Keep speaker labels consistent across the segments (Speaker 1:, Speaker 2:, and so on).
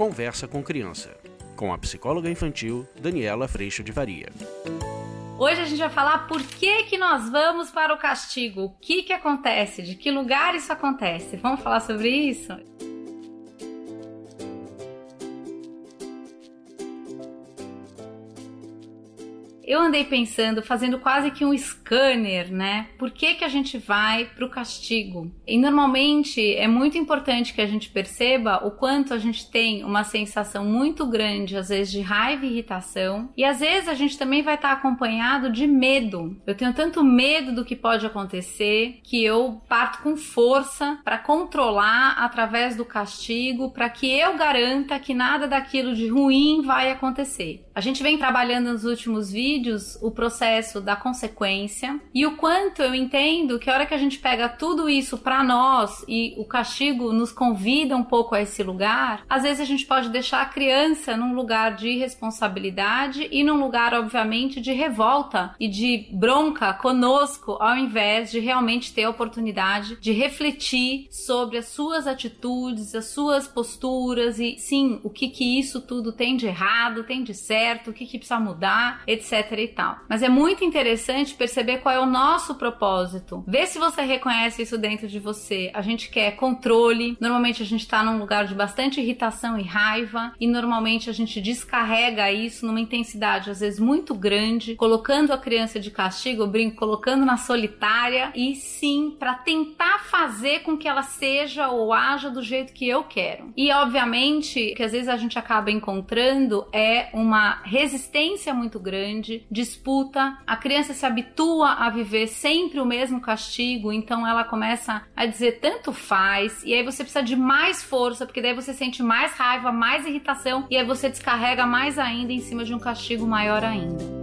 Speaker 1: Conversa com Criança, com a psicóloga infantil Daniela Freixo de Varia.
Speaker 2: Hoje a gente vai falar por que, que nós vamos para o castigo, o que, que acontece, de que lugar isso acontece. Vamos falar sobre isso? Eu andei pensando, fazendo quase que um scanner, né? Por que, que a gente vai para o castigo? E normalmente é muito importante que a gente perceba o quanto a gente tem uma sensação muito grande, às vezes, de raiva e irritação, e às vezes a gente também vai estar acompanhado de medo. Eu tenho tanto medo do que pode acontecer que eu parto com força para controlar através do castigo, para que eu garanta que nada daquilo de ruim vai acontecer. A gente vem trabalhando nos últimos vídeos o processo da consequência e o quanto eu entendo que a hora que a gente pega tudo isso para nós e o castigo nos convida um pouco a esse lugar, às vezes a gente pode deixar a criança num lugar de responsabilidade e num lugar, obviamente, de revolta e de bronca conosco, ao invés de realmente ter a oportunidade de refletir sobre as suas atitudes, as suas posturas e sim, o que que isso tudo tem de errado, tem de certo, o que, que precisa mudar, etc e tal. Mas é muito interessante perceber qual é o nosso propósito. Vê se você reconhece isso dentro de você. A gente quer controle. Normalmente a gente está num lugar de bastante irritação e raiva e normalmente a gente descarrega isso numa intensidade às vezes muito grande, colocando a criança de castigo, brinco, colocando na solitária e sim para tentar fazer com que ela seja ou haja do jeito que eu quero. E obviamente que às vezes a gente acaba encontrando é uma resistência muito grande, disputa, a criança se habitua a viver sempre o mesmo castigo, então ela começa a dizer tanto faz, e aí você precisa de mais força, porque daí você sente mais raiva, mais irritação, e aí você descarrega mais ainda em cima de um castigo maior ainda.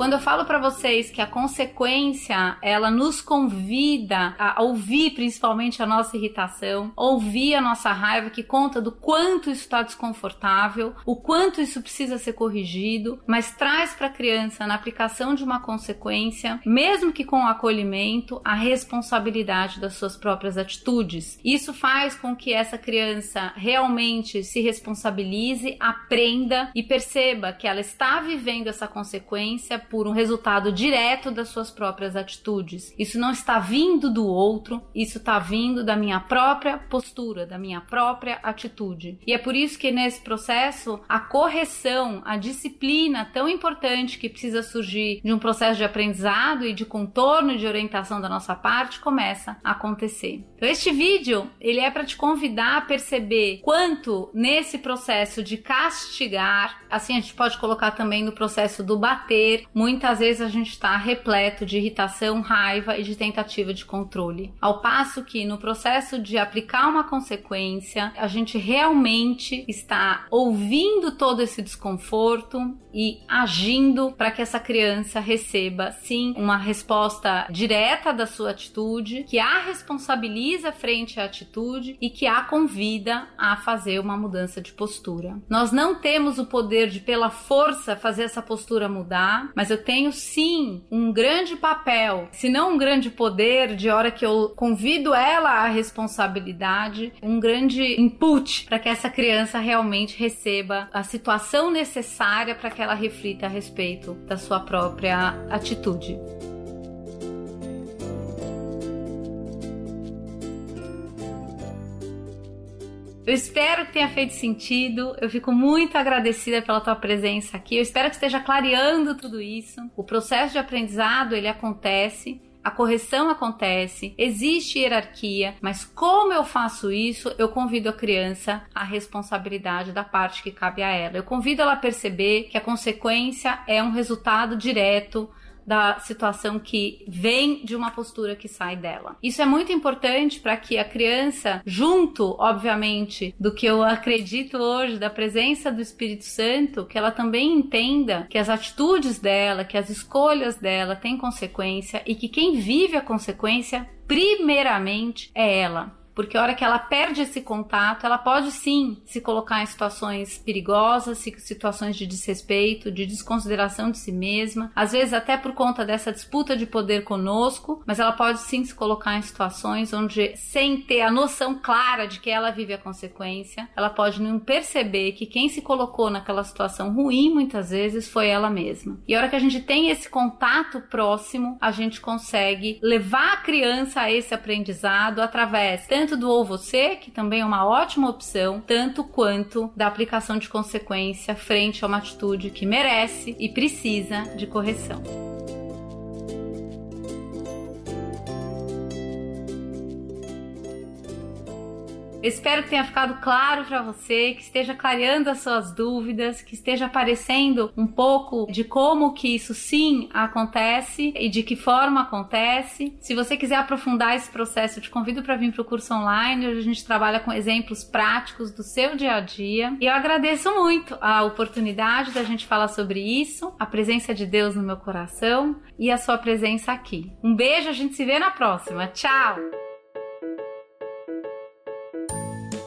Speaker 2: Quando eu falo para vocês que a consequência, ela nos convida a ouvir principalmente a nossa irritação, ouvir a nossa raiva que conta do quanto isso está desconfortável, o quanto isso precisa ser corrigido, mas traz para a criança na aplicação de uma consequência, mesmo que com acolhimento, a responsabilidade das suas próprias atitudes. Isso faz com que essa criança realmente se responsabilize, aprenda e perceba que ela está vivendo essa consequência por um resultado direto das suas próprias atitudes. Isso não está vindo do outro, isso está vindo da minha própria postura, da minha própria atitude. E é por isso que nesse processo a correção, a disciplina tão importante que precisa surgir de um processo de aprendizado e de contorno de orientação da nossa parte começa a acontecer. Então este vídeo, ele é para te convidar a perceber quanto nesse processo de castigar, assim a gente pode colocar também no processo do bater, muitas vezes a gente está repleto de irritação, raiva e de tentativa de controle. Ao passo que no processo de aplicar uma consequência, a gente realmente está ouvindo todo esse desconforto e agindo para que essa criança receba sim uma resposta direta da sua atitude, que a responsabiliza frente à atitude e que a convida a fazer uma mudança de postura. Nós não temos o poder de pela força fazer essa postura mudar, mas eu tenho sim um grande papel, se não um grande poder, de hora que eu convido ela à responsabilidade, um grande input para que essa criança realmente receba a situação necessária para que ela reflita a respeito da sua própria atitude. Eu espero que tenha feito sentido. Eu fico muito agradecida pela tua presença aqui. Eu espero que esteja clareando tudo isso. O processo de aprendizado ele acontece. A correção acontece, existe hierarquia, mas como eu faço isso, eu convido a criança à responsabilidade da parte que cabe a ela. Eu convido ela a perceber que a consequência é um resultado direto da situação que vem de uma postura que sai dela. Isso é muito importante para que a criança, junto, obviamente, do que eu acredito hoje, da presença do Espírito Santo, que ela também entenda que as atitudes dela, que as escolhas dela têm consequência e que quem vive a consequência, primeiramente, é ela porque a hora que ela perde esse contato, ela pode sim se colocar em situações perigosas, situações de desrespeito, de desconsideração de si mesma, às vezes até por conta dessa disputa de poder conosco, mas ela pode sim se colocar em situações onde, sem ter a noção clara de que ela vive a consequência, ela pode não perceber que quem se colocou naquela situação ruim muitas vezes foi ela mesma. E a hora que a gente tem esse contato próximo, a gente consegue levar a criança a esse aprendizado através tanto do ou você, que também é uma ótima opção, tanto quanto da aplicação de consequência frente a uma atitude que merece e precisa de correção. Espero que tenha ficado claro para você, que esteja clareando as suas dúvidas, que esteja aparecendo um pouco de como que isso sim acontece e de que forma acontece. Se você quiser aprofundar esse processo, eu te convido para vir para o curso online, onde a gente trabalha com exemplos práticos do seu dia a dia. E eu agradeço muito a oportunidade da gente falar sobre isso, a presença de Deus no meu coração e a sua presença aqui. Um beijo, a gente se vê na próxima. Tchau!